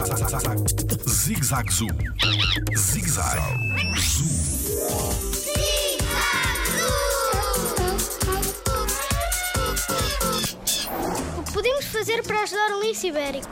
Zig Zag Zoo. Zig Zag Zoo. O que podemos fazer para ajudar o lince ibérico?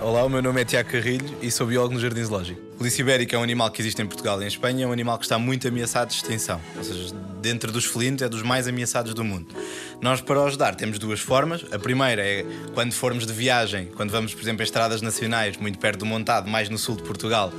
Olá, o meu nome é Tiago Carrilho e sou biólogo no Jardim Zoológico. O lince ibérico é um animal que existe em Portugal e em Espanha, é um animal que está muito ameaçado de extinção. Ou seja, dentro dos felinos é dos mais ameaçados do mundo. Nós, para ajudar, temos duas formas. A primeira é quando formos de viagem, quando vamos, por exemplo, a estradas nacionais, muito perto do Montado, mais no sul de Portugal,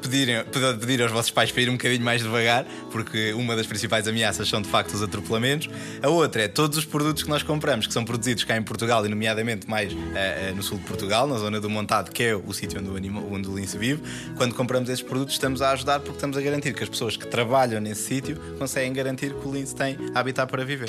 pedirem, pedir aos vossos pais para ir um bocadinho mais devagar, porque uma das principais ameaças são de facto os atropelamentos. A outra é todos os produtos que nós compramos, que são produzidos cá em Portugal e, nomeadamente, mais uh, uh, no sul de Portugal, na zona do Montado, que é o sítio onde o, onde o lince vive. Quando compramos esses produtos, estamos a ajudar porque estamos a garantir que as pessoas que trabalham nesse sítio conseguem garantir que o lince tem habitat para viver.